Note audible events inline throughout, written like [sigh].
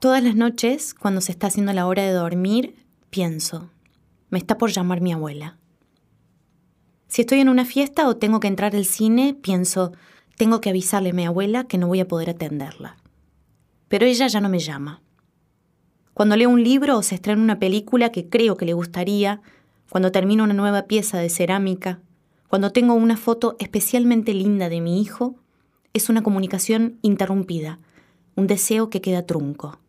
Todas las noches, cuando se está haciendo la hora de dormir, pienso, me está por llamar mi abuela. Si estoy en una fiesta o tengo que entrar al cine, pienso, tengo que avisarle a mi abuela que no voy a poder atenderla. Pero ella ya no me llama. Cuando leo un libro o se estrena una película que creo que le gustaría, cuando termino una nueva pieza de cerámica, cuando tengo una foto especialmente linda de mi hijo, es una comunicación interrumpida, un deseo que queda trunco.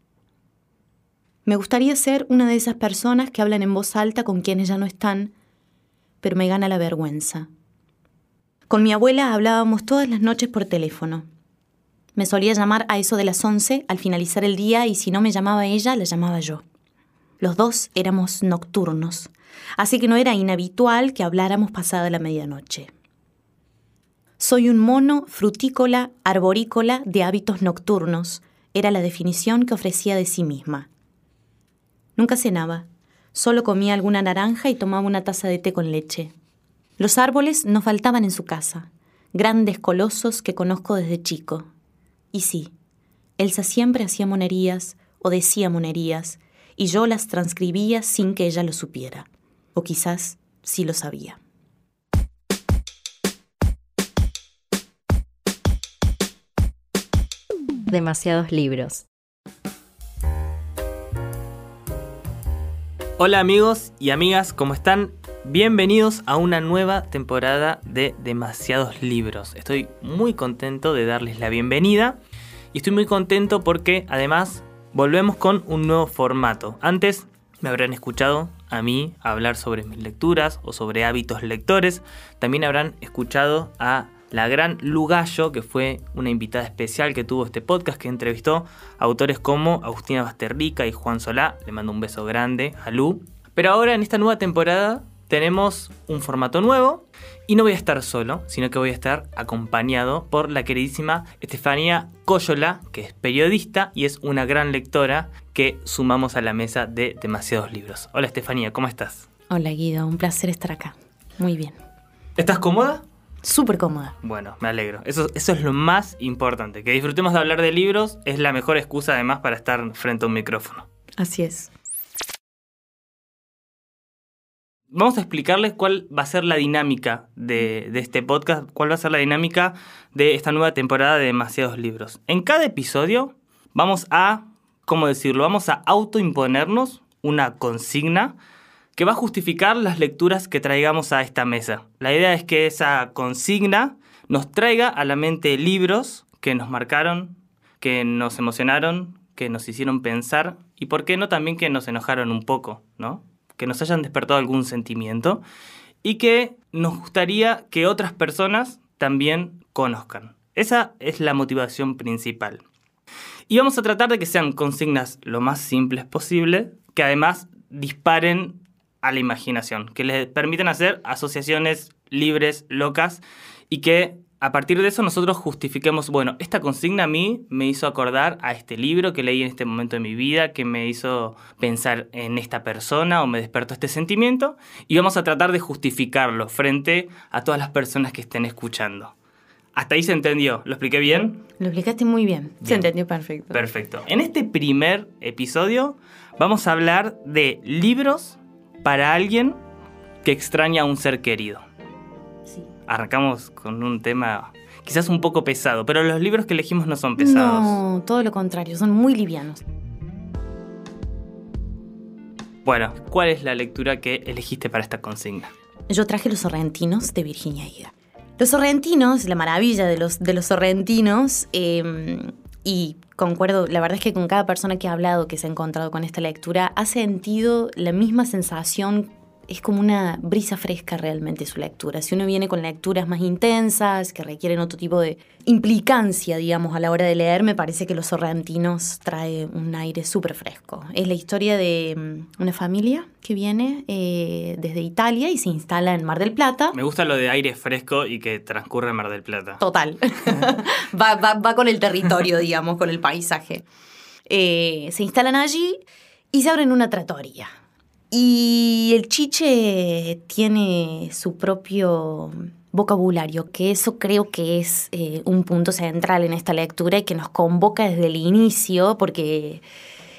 Me gustaría ser una de esas personas que hablan en voz alta con quienes ya no están, pero me gana la vergüenza. Con mi abuela hablábamos todas las noches por teléfono. Me solía llamar a eso de las once al finalizar el día y si no me llamaba ella, la llamaba yo. Los dos éramos nocturnos, así que no era inhabitual que habláramos pasada la medianoche. Soy un mono frutícola, arborícola de hábitos nocturnos, era la definición que ofrecía de sí misma. Nunca cenaba, solo comía alguna naranja y tomaba una taza de té con leche. Los árboles no faltaban en su casa, grandes colosos que conozco desde chico. Y sí, Elsa siempre hacía monerías o decía monerías, y yo las transcribía sin que ella lo supiera. O quizás sí lo sabía. Demasiados libros. Hola amigos y amigas, ¿cómo están? Bienvenidos a una nueva temporada de Demasiados Libros. Estoy muy contento de darles la bienvenida y estoy muy contento porque además volvemos con un nuevo formato. Antes me habrán escuchado a mí hablar sobre mis lecturas o sobre hábitos lectores. También habrán escuchado a la gran Lugallo, que fue una invitada especial que tuvo este podcast, que entrevistó a autores como Agustina Basterrica y Juan Solá. Le mando un beso grande a Lu. Pero ahora en esta nueva temporada tenemos un formato nuevo y no voy a estar solo, sino que voy a estar acompañado por la queridísima Estefanía Coyola, que es periodista y es una gran lectora que sumamos a la mesa de demasiados libros. Hola Estefanía, ¿cómo estás? Hola Guido, un placer estar acá. Muy bien. ¿Estás cómoda? Súper cómoda. Bueno, me alegro. Eso, eso es lo más importante. Que disfrutemos de hablar de libros es la mejor excusa además para estar frente a un micrófono. Así es. Vamos a explicarles cuál va a ser la dinámica de, de, este podcast, cuál va a ser la dinámica de esta nueva temporada de demasiados libros. En cada episodio vamos a, ¿cómo decirlo? Vamos a autoimponernos una consigna que va a justificar las lecturas que traigamos a esta mesa. La idea es que esa consigna nos traiga a la mente libros que nos marcaron, que nos emocionaron, que nos hicieron pensar y, por qué no, también que nos enojaron un poco, ¿no? Que nos hayan despertado algún sentimiento y que nos gustaría que otras personas también conozcan. Esa es la motivación principal. Y vamos a tratar de que sean consignas lo más simples posible, que además disparen a la imaginación, que les permitan hacer asociaciones libres, locas, y que a partir de eso nosotros justifiquemos, bueno, esta consigna a mí me hizo acordar a este libro que leí en este momento de mi vida, que me hizo pensar en esta persona o me despertó este sentimiento, y vamos a tratar de justificarlo frente a todas las personas que estén escuchando. ¿Hasta ahí se entendió? ¿Lo expliqué bien? Lo explicaste muy bien. bien. Se entendió perfecto. Perfecto. En este primer episodio vamos a hablar de libros para alguien que extraña a un ser querido. Sí. Arrancamos con un tema quizás un poco pesado, pero los libros que elegimos no son pesados. No, todo lo contrario, son muy livianos. Bueno, ¿cuál es la lectura que elegiste para esta consigna? Yo traje Los Sorrentinos de Virginia Ida. Los Sorrentinos, la maravilla de los, de los Sorrentinos, eh, y concuerdo, la verdad es que con cada persona que ha hablado, que se ha encontrado con esta lectura, ha sentido la misma sensación es como una brisa fresca realmente su lectura. Si uno viene con lecturas más intensas, que requieren otro tipo de implicancia, digamos, a la hora de leer, me parece que Los Sorrentinos trae un aire súper fresco. Es la historia de mm, una familia que viene eh, desde Italia y se instala en Mar del Plata. Me gusta lo de aire fresco y que transcurre en Mar del Plata. Total. [laughs] va, va, va, con el territorio, digamos, con el paisaje. Eh, se instalan allí y se abren una trattoria. Y el chiche tiene su propio vocabulario, que eso creo que es eh, un punto central en esta lectura y que nos convoca desde el inicio, porque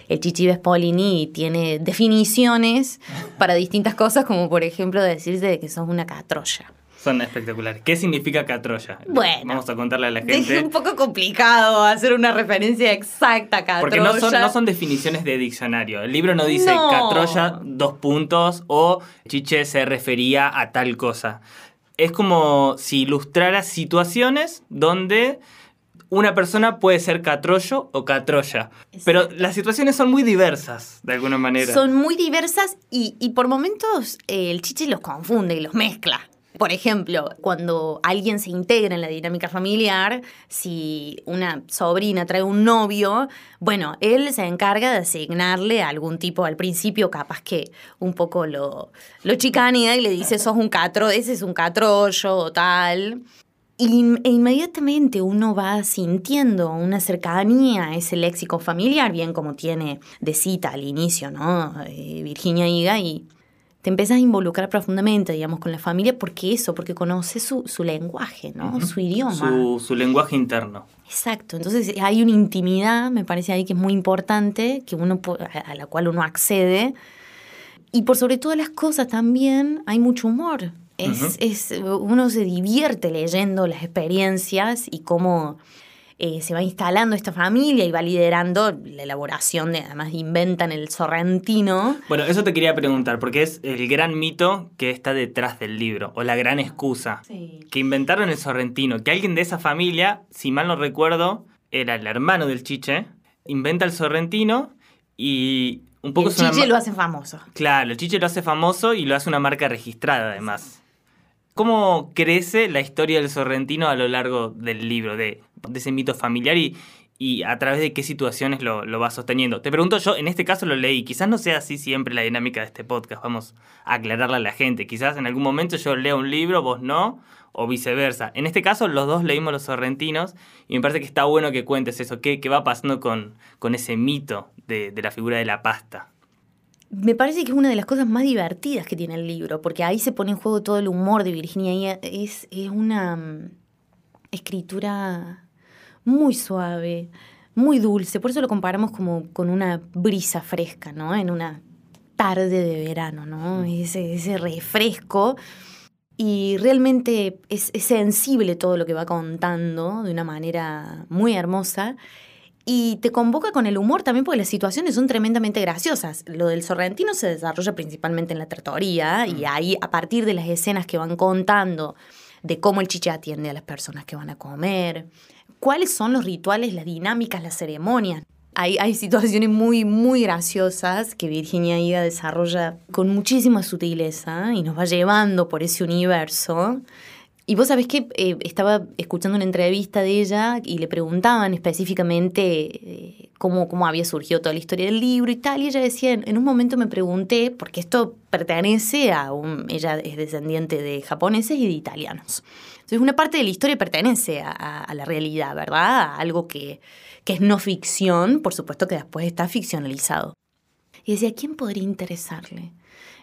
el Chichi Vespolini tiene definiciones para distintas cosas, como por ejemplo decirse que sos una catroya. Son espectaculares. ¿Qué significa catroya? Bueno. Vamos a contarle a la gente. Es un poco complicado hacer una referencia exacta a catroya. Porque no son, no son definiciones de diccionario. El libro no dice No. catroya, dos puntos, o chiche se refería a tal cosa. Es como si ilustrara situaciones donde una persona puede ser catrollo o catroya. Pero las situaciones son muy diversas, de alguna manera. Son muy diversas y, y por momentos eh, el chiche los confunde y los mezcla. Por ejemplo, cuando alguien se integra en la dinámica familiar, si una sobrina trae un novio, bueno, él se encarga de asignarle algún tipo al principio, capaz que un poco lo, lo chicanea y le dice, sos un catro, ese es un catrollo o tal. E inmediatamente uno va sintiendo una cercanía a ese léxico familiar, bien como tiene de cita al inicio, ¿no? Eh, Virginia Higa, y te empiezas a involucrar profundamente, digamos, con la familia, porque eso, porque conoces su, su lenguaje, ¿no? Su idioma. Su, su lenguaje interno. Exacto, entonces hay una intimidad, me parece ahí que es muy importante, que uno a la cual uno accede. Y por sobre todas las cosas también hay mucho humor. Es, es, uno se divierte leyendo las experiencias y cómo eh, se va instalando esta familia y va liderando la elaboración de, además inventan el sorrentino. Bueno, eso te quería preguntar, porque es el gran mito que está detrás del libro, o la gran excusa. que inventaron el sorrentino, que alguien de esa familia, si mal no recuerdo, era el hermano del chiche, inventa el sorrentino y un poco el una chiche lo hace famoso. Claro, el chiche lo hace famoso y lo hace una marca registrada además. ¿Cómo crece la historia del sorrentino a lo largo del libro, de, de ese mito familiar y, a través de qué situaciones lo, va sosteniendo? Te pregunto yo, en este caso lo leí, quizás no sea así siempre la dinámica de este podcast, vamos a aclararle a la gente. Quizás en algún momento yo leo un libro, vos no, o viceversa. En este caso los dos leímos los sorrentinos y me parece que está bueno que cuentes eso, qué, va pasando con, ese mito de la figura de la pasta. Me parece que es una de las cosas más divertidas que tiene el libro, porque ahí se pone en juego todo el humor de Virginia y es, es una mm, escritura muy suave, muy dulce, por eso lo comparamos como con una brisa fresca, ¿no? En una tarde de verano, ¿no? Ese, ese refresco. Y realmente es, es sensible todo lo que va contando de una manera muy hermosa. Y te convoca con el humor también porque las situaciones son tremendamente graciosas. Lo del sorrentino se desarrolla principalmente en la tratoría y ahí a partir de las escenas que van contando de cómo el chiche atiende a las personas que van a comer, cuáles son los rituales, las dinámicas, las ceremonias. Hay, hay situaciones muy, muy graciosas que Virginia Higa desarrolla con muchísima sutileza y nos va llevando por ese universo. Y vos sabés que eh, estaba escuchando una entrevista de ella y le preguntaban específicamente eh, cómo, cómo había surgido toda la historia del libro y tal. Y ella decía, en, un momento me pregunté, porque esto pertenece a un... Ella es descendiente de japoneses y de italianos. Entonces una parte de la historia pertenece a, a- a la realidad, ¿verdad? A algo que, que es no ficción, por supuesto que después está ficcionalizado. Y decía, ¿quién podría interesarle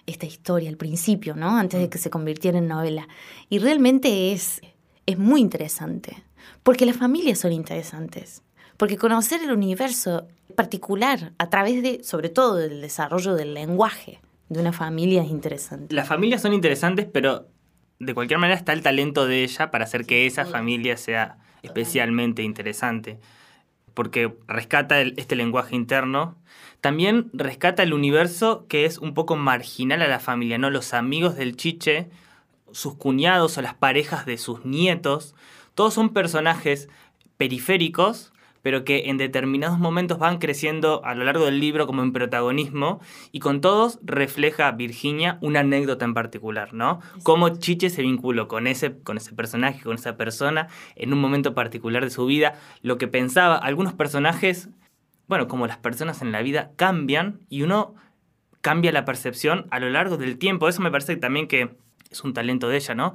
esta historia al principio, ¿no? Antes de que se convirtiera en novela. Y realmente es, es muy interesante, porque las familias son interesantes, porque conocer el universo particular a través de, sobre todo, del desarrollo del lenguaje de una familia es interesante. Las familias son interesantes, pero de cualquier manera está el talento de ella para hacer que esa familia sea especialmente interesante. Porque rescata el- este lenguaje interno. También rescata el universo que es un poco marginal a la familia, ¿no? Los amigos del chiche, sus cuñados o las parejas de sus nietos, todos son personajes periféricos, pero que en determinados momentos van creciendo a lo largo del libro como en protagonismo, y con todos refleja Virginia una anécdota en particular, ¿no? Cómo Chiche se vinculó con ese, con ese personaje, con esa persona, en un momento particular de su vida, lo que pensaba, algunos personajes, bueno, como las personas en la vida, cambian y uno cambia la percepción a lo largo del tiempo. Eso me parece también que es un talento de ella, ¿no?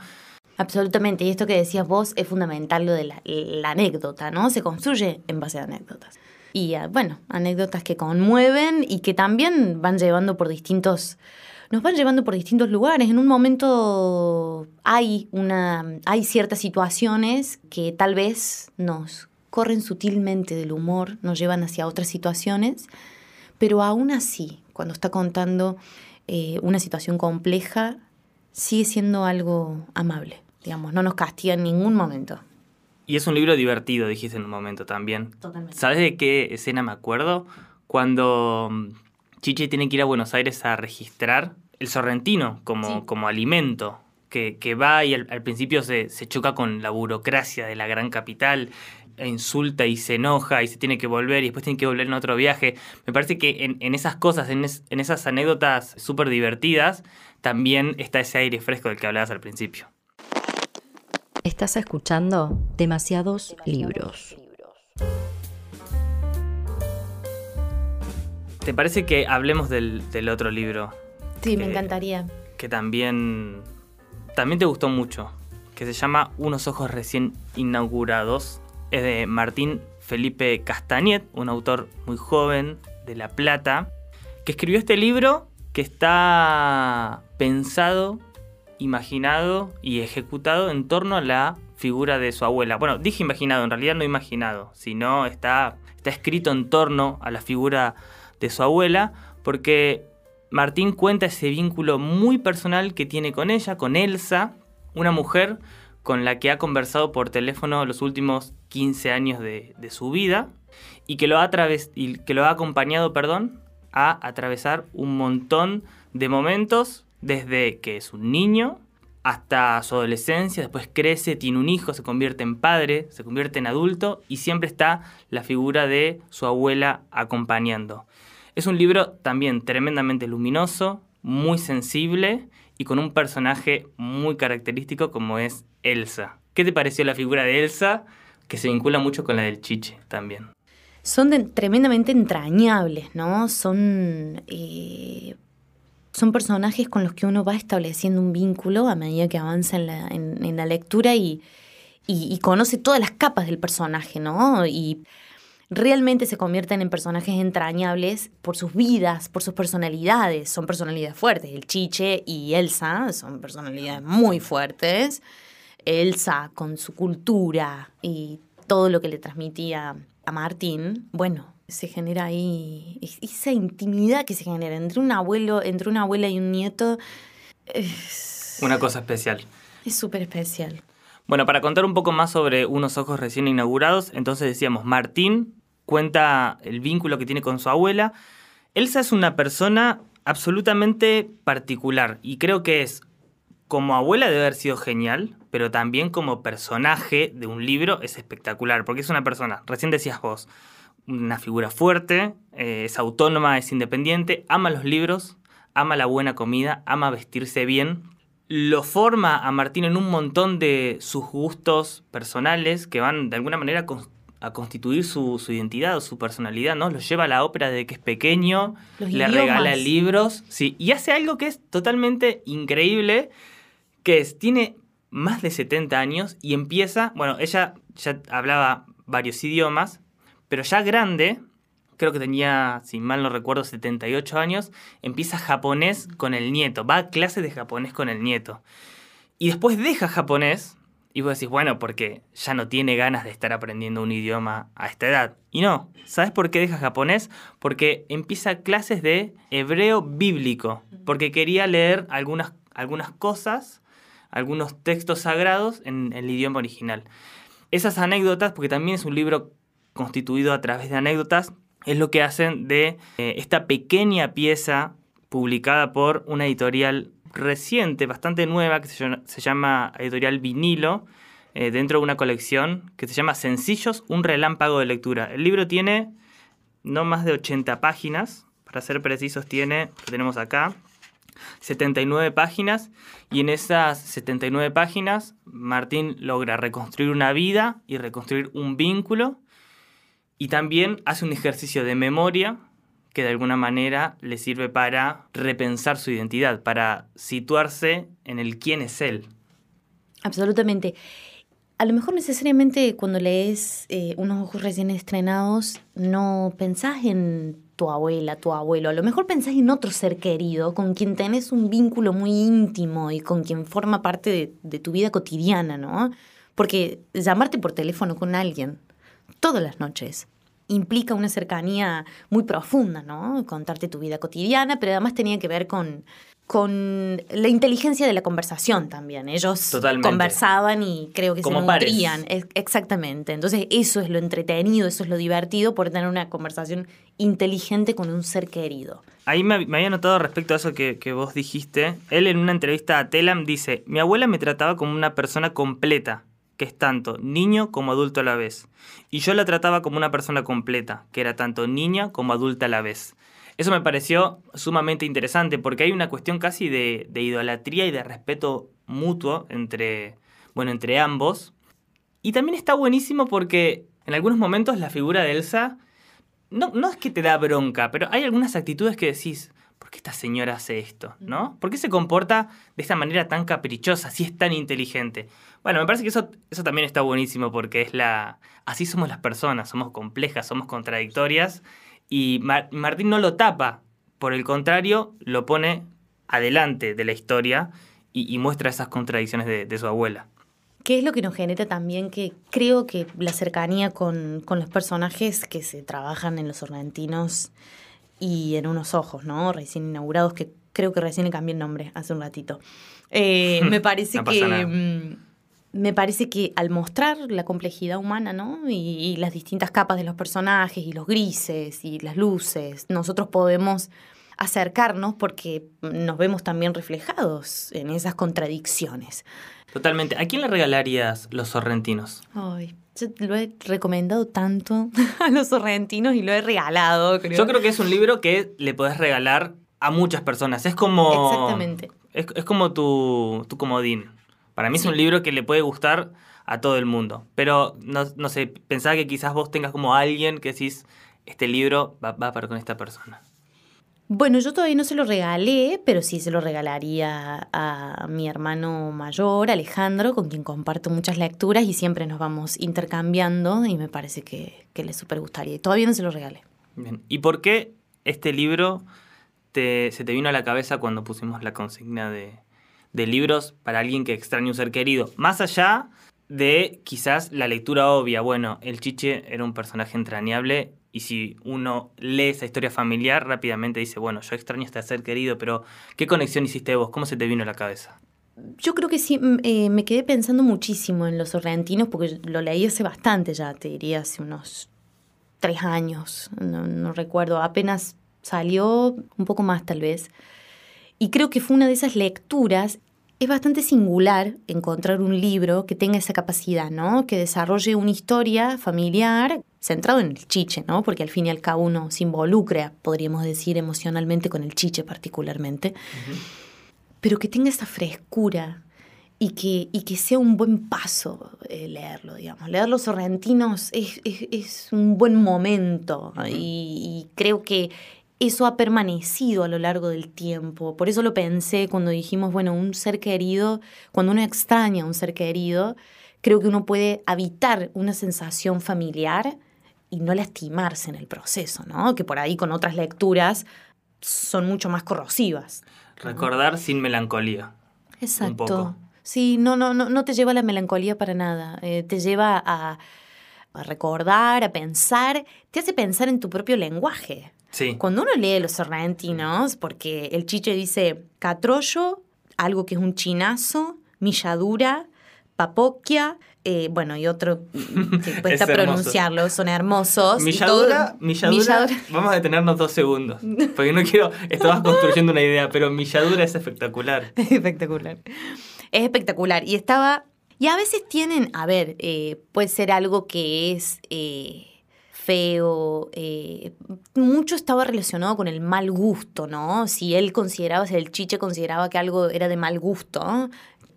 Absolutamente, y esto que decías vos es fundamental lo de la, anécdota, ¿no? Se construye en base a anécdotas. Y bueno, anécdotas que conmueven y que también van llevando por distintos nos van llevando por distintos lugares. En un momento hay, una, hay ciertas situaciones que tal vez nos corren sutilmente del humor, nos llevan hacia otras situaciones, pero aún así, cuando está contando eh, una situación compleja, sigue siendo algo amable, digamos, no nos castiga en ningún momento. Y es un libro divertido, dijiste en un momento también. Totalmente. ¿Sabes de qué escena me acuerdo? Cuando mm, Chiche tiene que ir a Buenos Aires a registrar el sorrentino como, Sí. como alimento, que, que va y al, al principio se, se choca con la burocracia de la gran capital, e insulta y se enoja y se tiene que volver y después tiene que volver en otro viaje. Me parece que en, en esas cosas, en, es- en esas anécdotas súper divertidas, también está ese aire fresco del que hablabas al principio. Estás escuchando demasiados libros. ¿Te parece que hablemos del, del otro libro? Sí, me encantaría. que también, también te gustó mucho, que se llama Unos ojos recién inaugurados. Es de Martín Felipe Castañet, un autor muy joven de La Plata, que escribió este libro que está pensado, imaginado y ejecutado en torno a la figura de su abuela. Bueno, dije imaginado, en realidad no imaginado, sino está, está escrito en torno a la figura de su abuela, porque Martín cuenta ese vínculo muy personal que tiene con ella, con Elsa, una mujer con la que ha conversado por teléfono los últimos 15 años de, su vida y que lo ha, y que lo ha acompañado perdón, a atravesar un montón de momentos desde que es un niño hasta su adolescencia, después crece, tiene un hijo, se convierte en padre, se convierte en adulto y siempre está la figura de su abuela acompañando. Es un libro también tremendamente luminoso, muy sensible y con un personaje muy característico como es Elsa. ¿Qué te pareció la figura de Elsa? Que se vincula mucho con la del Chiche también. Son tremendamente entrañables, ¿no? Son, eh, son personajes con los que uno va estableciendo un vínculo a medida que avanza en la, en- la lectura y- y conoce todas las capas del personaje, ¿no? Y realmente se convierten en personajes entrañables por sus vidas, por sus personalidades. Son personalidades fuertes. El Chiche y Elsa son personalidades muy fuertes. Elsa con su cultura y todo lo que le transmitía a Martín, bueno, se genera ahí es- esa intimidad que se genera entre un abuelo, entre una abuela y un nieto. Es Una cosa especial. es súper especial. Bueno, para contar un poco más sobre unos ojos recién inaugurados, entonces decíamos, Martín cuenta el vínculo que tiene con su abuela. Elsa es una persona absolutamente particular y creo que es, como abuela debe haber sido genial, pero también como personaje de un libro es espectacular, porque es una persona, recién decías vos, una figura fuerte, eh, es autónoma, es independiente, ama los libros, ama la buena comida, ama vestirse bien, lo forma a Martín en un montón de sus gustos personales que van de alguna manera a cons- a constituir su, su identidad o su personalidad, ¿no? Lo lleva a la ópera desde que es pequeño, Los le idiomas. regala libros, sí, y hace algo que es totalmente increíble, que es, tiene más de 70 años y empieza, bueno, ella ya hablaba varios idiomas, pero ya grande, creo que tenía, si mal no recuerdo, 78 años, empieza japonés con el nieto, va a clases de japonés con el nieto. Y después deja japonés, y vos decís, bueno, porque ya no tiene ganas de estar aprendiendo un idioma a esta edad. Y no, ¿sabes por qué deja japonés? Porque empieza clases de hebreo bíblico, porque quería leer algunas, algunas cosas, algunos textos sagrados en el idioma original. Esas anécdotas, porque también es un libro constituido a través de anécdotas, es lo que hacen de eh, esta pequeña pieza publicada por una editorial reciente, bastante nueva, que se llama, editorial Vinilo, eh, dentro de una colección que se llama Sencillos, un relámpago de lectura. El libro tiene no más de 80 páginas, para ser precisos tiene, lo tenemos acá, 79 páginas y en esas 79 páginas Martín logra reconstruir una vida y reconstruir un vínculo y también hace un ejercicio de memoria que de alguna manera le sirve para repensar su identidad, para situarse en el quién es él. Absolutamente. A lo mejor necesariamente cuando lees eh, unos ojos recién estrenados no pensás en tu abuela, tu abuelo, a lo mejor pensás en otro ser querido con quien tenés un vínculo muy íntimo y con quien forma parte de, de tu vida cotidiana, ¿no? Porque llamarte por teléfono con alguien todas las noches implica una cercanía muy profunda, ¿no? Contarte tu vida cotidiana, pero además tenía que ver con, con la inteligencia de la conversación también. Ellos Totalmente. conversaban y creo que Como se nutrían. Exactamente. Entonces eso es lo entretenido, eso es lo divertido por tener una conversación inteligente con un ser querido. Ahí me, me había notado respecto a eso que, que vos dijiste. Él en una entrevista a Telam dice, mi abuela me trataba como una persona completa, que es tanto niño como adulto a la vez. Y yo la trataba como una persona completa, que era tanto niña como adulta a la vez. Eso me pareció sumamente interesante porque hay una cuestión casi de, de idolatría y de respeto mutuo entre, bueno, entre ambos. Y también está buenísimo porque en algunos momentos la figura de Elsa no, no es que te da bronca, pero hay algunas actitudes que decís, ¿por qué esta señora hace esto? ¿No? ¿Por qué se comporta de esta manera tan caprichosa, si es tan inteligente? Bueno, me parece que eso, eso también está buenísimo porque es la. Así somos las personas, somos complejas, somos contradictorias. Y Mar- Martín no lo tapa, por el contrario, lo pone adelante de la historia y, y muestra esas contradicciones de, de su abuela. ¿Qué es lo que nos genera también que creo que la cercanía con, con los personajes que se trabajan en los sorrentinos y en unos ojos, ¿no? Recién inaugurados, que creo que recién le cambié el nombre hace un ratito. Eh, [laughs] me parece No que. nada. mm, Me parece que al mostrar la complejidad humana, ¿no? Y, y las distintas capas de los personajes, y los grises, y las luces, nosotros podemos acercarnos porque nos vemos también reflejados en esas contradicciones. Totalmente. ¿A quién le regalarías los sorrentinos? Ay, yo lo he recomendado tanto [laughs] a los sorrentinos y lo he regalado, creo. Yo creo que es un libro que le podés regalar a muchas personas. Es como. Exactamente. Es, es como tu, tu comodín. Para mí es un libro que le puede gustar a todo el mundo. Pero no, no sé, pensaba que quizás vos tengas como alguien que decís, este libro va, va para con esta persona. Bueno, yo todavía no se lo regalé, pero sí se lo regalaría a mi hermano mayor, Alejandro, con quien comparto muchas lecturas y siempre nos vamos intercambiando y me parece que, que le súper gustaría. Y todavía no se lo regalé. Bien. ¿Y por qué este libro se te vino a la cabeza cuando pusimos la consigna de, de libros para alguien que extraña un ser querido? Más allá de quizás la lectura obvia. Bueno, el Chiche era un personaje entrañable y si uno lee esa historia familiar, rápidamente dice, bueno, yo extraño este ser querido, pero ¿qué conexión hiciste vos? ¿Cómo se te vino a la cabeza? Yo creo que sí, mm, eh, me quedé pensando muchísimo en los sorrentinos porque lo leí hace bastante ya, te diría hace unos tres años, no, no recuerdo, apenas salió, un poco más tal vez. Y creo que fue una de esas lecturas. Es bastante singular encontrar un libro que tenga esa capacidad, ¿no? Que desarrolle una historia familiar centrado en el chiche, ¿no? Porque al fin y al cabo uno se involucra, podríamos decir, emocionalmente con el chiche particularmente pero que tenga esa frescura y que, y que sea un buen paso eh, leerlo, digamos. Leer los sorrentinos es, es- es un buen momento y, y creo que eso ha permanecido a lo largo del tiempo. Por eso lo pensé cuando dijimos, bueno, un ser querido, cuando uno extraña a un ser querido, creo que uno puede habitar una sensación familiar y no lastimarse en el proceso, ¿no? Que por ahí con otras lecturas son mucho más corrosivas. Recordar sin melancolía. Exacto. poco. Sí, no, no, no, no te lleva a la melancolía para nada. Eh, te lleva a, a recordar, a pensar, te hace pensar en tu propio lenguaje. Sí. Cuando uno lee los sorrentinos, porque el chiche dice catrollo, algo que es un chinazo, milladura, papoquia, eh, bueno, y otro mm, que [laughs] Es cuesta hermoso. pronunciarlo, son hermosos. y Milladura, todo- milladura, [laughs] vamos a detenernos dos segundos, [laughs] porque no quiero, estabas construyendo una idea, pero milladura es espectacular. espectacular. Es espectacular. Y estaba. Y a veces tienen, a ver, eh, puede ser algo que es eh, feo. eh, mucho estaba relacionado con el mal gusto, ¿no? Si él consideraba, si el chiche consideraba que algo era de mal gusto.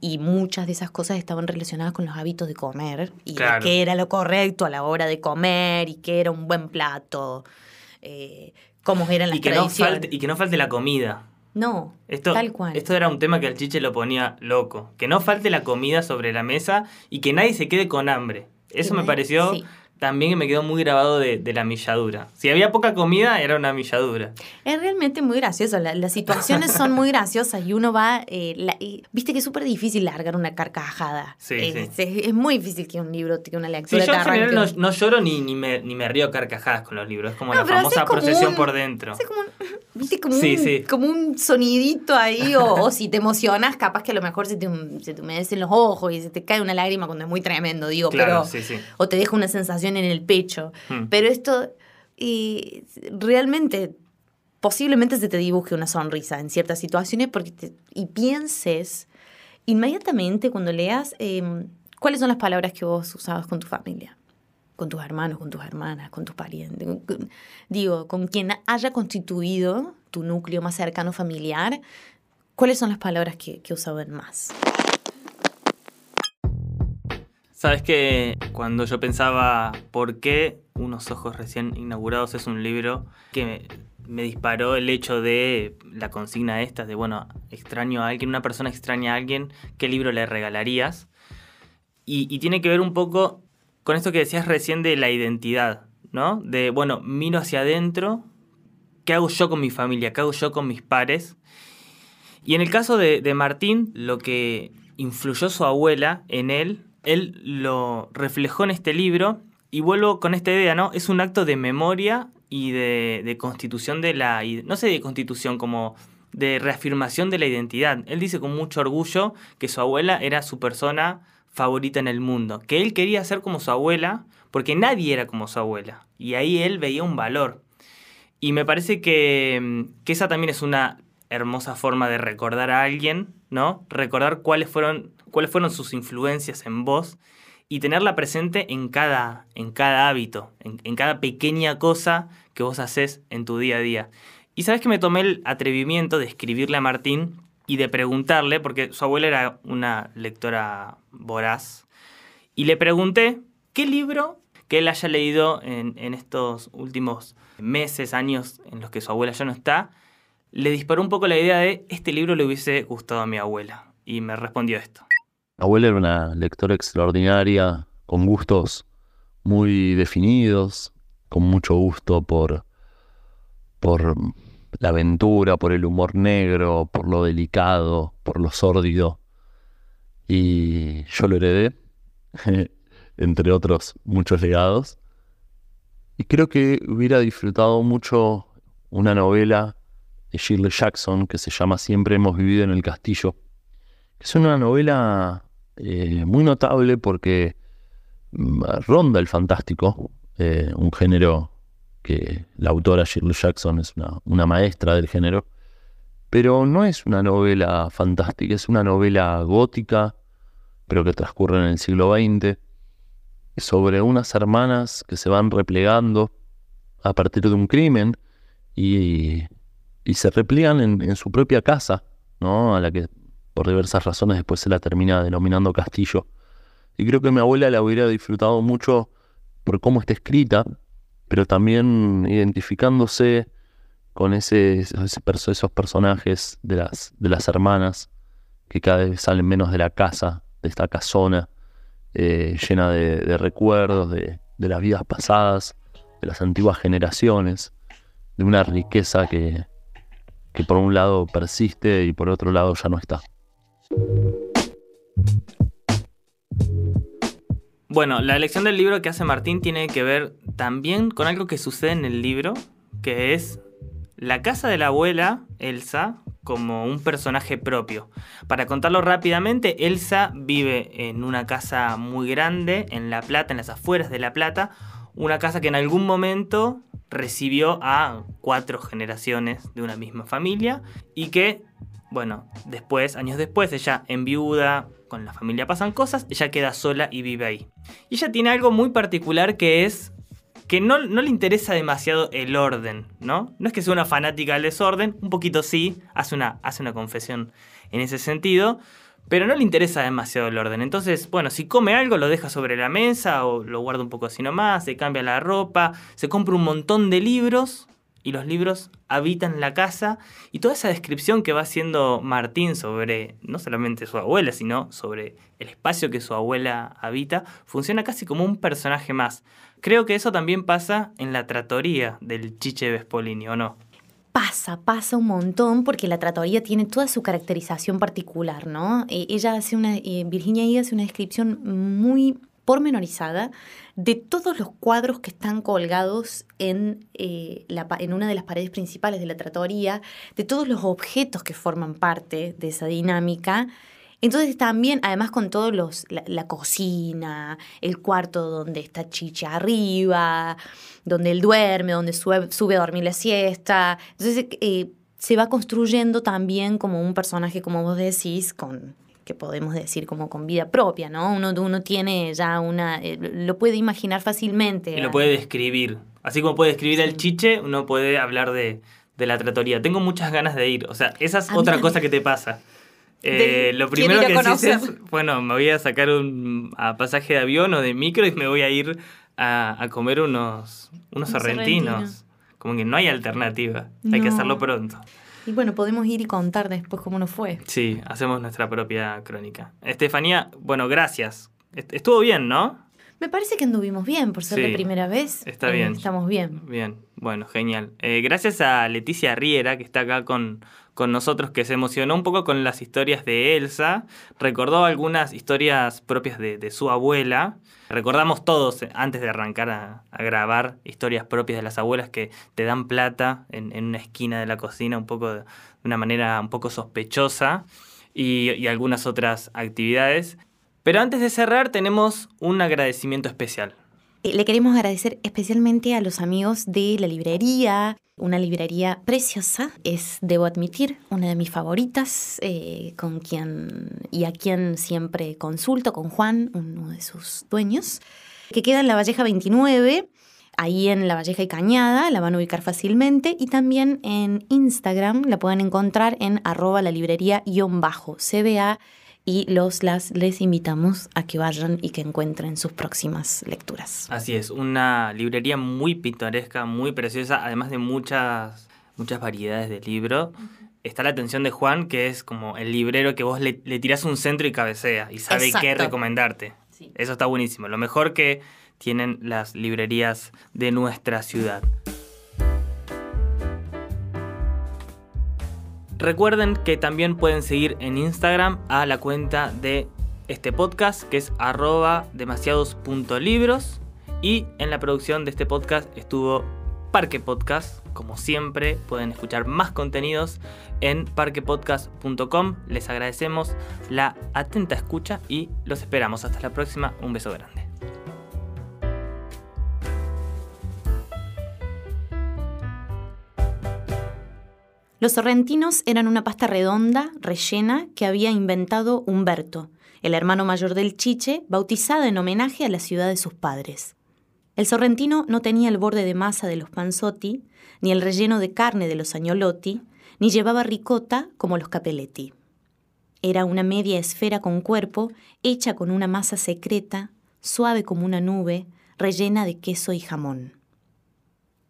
Y muchas de esas cosas estaban relacionadas con los hábitos de comer y de Claro. qué era lo correcto a la hora de comer y qué era un buen plato, eh, cómo eran las Y que, no tradiciones. falte, y que no falte la comida. No, Esto, tal cual. esto era un tema que al chiche lo ponía loco. Que no falte la comida sobre la mesa y que nadie se quede con hambre. Eso me pareció sí. También me quedó muy grabado de, la milladura. Si había poca comida, era una milladura. Es realmente muy gracioso. las situaciones son muy graciosas y uno va. Eh, viste que es súper difícil largar una carcajada. Sí, es, Es, muy difícil que un libro, que una lectura. Sí, yo en general no, lloro ni, ni, me, ni me río carcajadas con los libros. Es como la famosa procesión por dentro. Es como ¿Viste? Como, un, como un sonidito ahí, o, si te emocionas, capaz que a lo mejor se te, se te humedecen los ojos y se te cae una lágrima cuando es muy tremendo, digo, pero. O te deja una sensación en el pecho. Hmm. Pero esto, y realmente, posiblemente se te dibuje una sonrisa en ciertas situaciones porque y pienses inmediatamente cuando leas em, cuáles son las palabras que vos usabas con tu familia con tus hermanos, con tus hermanas, con tus parientes, digo, con quien haya constituido tu núcleo más cercano familiar, ¿cuáles son las palabras que, que usaban más? Sabes que cuando yo pensaba por qué Unos Ojos Recién Inaugurados es un libro que me, disparó el hecho de la consigna esta, de bueno, extraño a alguien, una persona extraña a alguien, ¿qué libro le regalarías? Y, tiene que ver un poco con esto que decías recién de la identidad, ¿no? De, bueno, miro hacia adentro, ¿qué hago yo con mi familia? ¿Qué hago yo con mis pares? Y en el caso de, Martín, lo que influyó su abuela en él, él lo reflejó en este libro y vuelvo con esta idea, ¿no? Es un acto de memoria y de, constitución de la... No sé de constitución como de reafirmación de la identidad. Él dice con mucho orgullo que su abuela era su persona favorita en el mundo, que él quería ser como su abuela, porque nadie era como su abuela, y ahí él veía un valor. Y me parece que esa también es una hermosa forma de recordar a alguien, ¿no? Recordar cuáles fueron, cuáles fueron sus influencias en vos y tenerla presente en cada, en cada hábito, en, en, cada pequeña cosa que vos haces en tu día a día. Y sabes que me tomé el atrevimiento de escribirle a Martín y de preguntarle, porque su abuela era una lectora voraz, y le pregunté qué libro que él haya leído en, estos últimos meses, años en los que su abuela ya no está, le disparó un poco la idea de este libro le hubiese gustado a mi abuela. Y me respondió esto. Abuela era una lectora extraordinaria, con gustos muy definidos, con mucho gusto por, por la aventura, por el humor negro, por lo delicado, por lo sórdido. Y yo lo heredé, [laughs] entre otros muchos legados. Y creo que hubiera disfrutado mucho una novela de Shirley Jackson que se llama Siempre hemos vivido en el castillo. Es una novela eh, muy notable porque mm, ronda el fantástico, eh, un género que la autora Shirley Jackson es una, maestra del género, pero no es una novela fantástica, es una novela gótica, pero que transcurre en el siglo XX, sobre unas hermanas que se van replegando a partir de un crimen y, se replegan en, su propia casa, ¿no? a la que por diversas razones después se la termina denominando castillo. Y creo que mi abuela la hubiera disfrutado mucho por cómo está escrita, pero también identificándose con ese, esos personajes de las, de las hermanas que cada vez salen menos de la casa, de esta casona eh, llena de, recuerdos, de, las vidas pasadas, de las antiguas generaciones, de una riqueza que, que por un lado persiste y por otro lado ya no está. Bueno, la elección del libro que hace Martín tiene que ver también con algo que sucede en el libro, que es la casa de la abuela, Elsa, como un personaje propio. Para contarlo rápidamente, Elsa vive en una casa muy grande en La Plata, en las afueras de La Plata, una casa que en algún momento recibió a cuatro generaciones de una misma familia y que, bueno, después, años después, ella en viuda, con la familia pasan cosas, ella queda sola y vive ahí. Y ella tiene algo muy particular que es que no, le interesa demasiado el orden, ¿no? No es que sea una fanática del desorden, un poquito sí, hace una, hace una confesión en ese sentido, pero no le interesa demasiado el orden. Entonces, bueno, si come algo lo deja sobre la mesa o lo guarda un poco así nomás, se cambia la ropa, se compra un montón de libros y los libros habitan la casa y toda esa descripción que va haciendo Martín sobre no solamente su abuela, sino sobre el espacio que su abuela habita, funciona casi como un personaje más. Creo que eso también pasa en la tratoría del Chiche Vespolini, ¿o no? Pasa, pasa un montón porque la tratoría tiene toda su caracterización particular, ¿no? Eh, ella hace una, eh, Virginia hace una descripción muy pormenorizada de todos los cuadros que están colgados en, eh, en una de las paredes principales de la tratoría, de todos los objetos que forman parte de esa dinámica. Entonces también, además con todos los, la, cocina, el cuarto donde está Chicha arriba, donde él duerme, donde sube, sube a dormir la siesta. Entonces eh, se va construyendo también como un personaje, como vos decís, con que podemos decir como con vida propia, ¿no? Uno, uno tiene ya una, eh, lo puede imaginar fácilmente. Y lo puede describir. Así como puede describir el chiche, uno puede hablar de, la tratoría. Tengo muchas ganas de ir. O sea, esa es otra cosa que te pasa. Eh, lo primero que dices es, bueno, me voy a sacar un pasaje de avión o de micro y me voy a ir a, comer unos, unos sorrentinos. Como que no hay alternativa. Hay que hacerlo pronto. Y bueno, podemos ir y contar después cómo nos fue. Sí, hacemos nuestra propia crónica. Estefanía, bueno, gracias. Estuvo bien, ¿no? Me parece que anduvimos bien por ser la primera vez. Está bien. Eh, estamos bien. Bien, bueno, genial. Eh, gracias a Leticia Riera, que está acá con, con nosotros, que se emocionó un poco con las historias de Elsa. Recordó algunas historias propias de su abuela. Recordamos todos, eh, antes de arrancar a, grabar, historias propias de las abuelas que te dan plata en, una esquina de la cocina, un poco de, una manera un poco sospechosa, y, algunas otras actividades. Pero antes de cerrar, tenemos un agradecimiento especial. Eh, le queremos agradecer especialmente a los amigos de la librería, una librería preciosa, es, debo admitir, una de mis favoritas, eh, con quien y a quien siempre consulto, con Juan, uno de sus dueños, que queda en la Valleja 29, ahí en la Valleja y Cañada, la van a ubicar fácilmente, y también en Instagram la pueden encontrar en arroba la librería-cba y los las les invitamos a que vayan y que encuentren sus próximas lecturas. Así es, una librería muy pintoresca, muy preciosa, además de muchas, muchas variedades de libros. Está la atención de Juan, que es como el librero que vos le, le tirás un centro y cabecea y sabe qué recomendarte. Eso está buenísimo. Lo mejor que tienen las librerías de nuestra ciudad. Recuerden que también pueden seguir en Instagram a la cuenta de este podcast que es arroba demasiados.libros y en la producción de este podcast estuvo Parque Podcast. Como siempre pueden escuchar más contenidos en parquepodcast.com. Les agradecemos la atenta escucha y los esperamos. Hasta la próxima. Un beso grande. Los sorrentinos eran una pasta redonda, rellena, que había inventado Humberto, el hermano mayor del Chiche, bautizada en homenaje a la ciudad de sus padres. El sorrentino no tenía el borde de masa de los panzotti, ni el relleno de carne de los agnolotti, ni llevaba ricota como los capelletti. Era una media esfera con cuerpo, hecha con una masa secreta, suave como una nube, rellena de queso y jamón.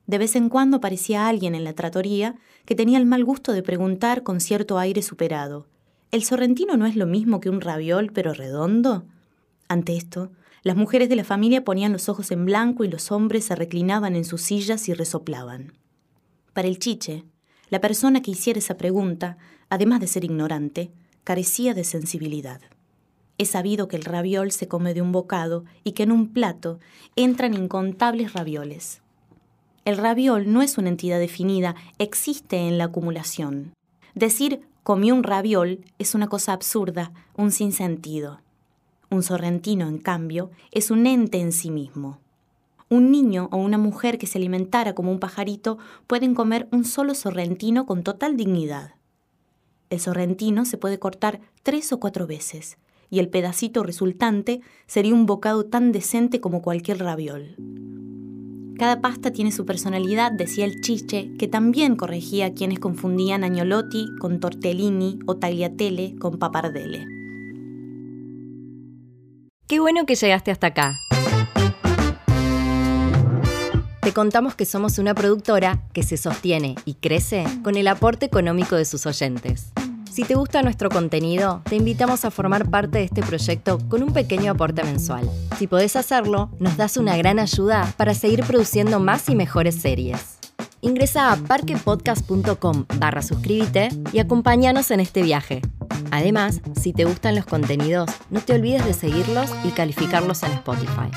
De vez en cuando aparecía alguien en la tratoría que tenía el mal gusto de preguntar con cierto aire superado, ¿el sorrentino no es lo mismo que un raviol pero redondo? Ante esto, las mujeres de la familia ponían los ojos en blanco y los hombres se reclinaban en sus sillas y resoplaban. Para el chiche, la persona que hiciera esa pregunta, además de ser ignorante, carecía de sensibilidad. He sabido que el raviol se come de un bocado y que en un plato entran incontables ravioles. El raviol no es una entidad definida, existe en la acumulación. Decir comió un raviol es una cosa absurda, un sinsentido. Un sorrentino, en cambio, es un ente en sí mismo. Un niño o una mujer que se alimentara como un pajarito pueden comer un solo sorrentino con total dignidad. El sorrentino se puede cortar tres o cuatro veces, y el pedacito resultante sería un bocado tan decente como cualquier raviol. Cada pasta tiene su personalidad, decía el chiche, que también corregía a quienes confundían agnolotti con tortellini o tagliatelle con papardelle. Qué bueno que llegaste hasta acá. contamos que somos una productora que se sostiene y crece con el aporte económico de sus oyentes. Si te gusta nuestro contenido, te invitamos a formar parte de este proyecto con un pequeño aporte mensual. Si podés hacerlo, nos das una gran ayuda para seguir produciendo más y mejores series. Ingresa a parquepodcast.com barra suscríbete y acompáñanos en este viaje. Además, si te gustan los contenidos, no te olvides de seguirlos y calificarlos en Spotify.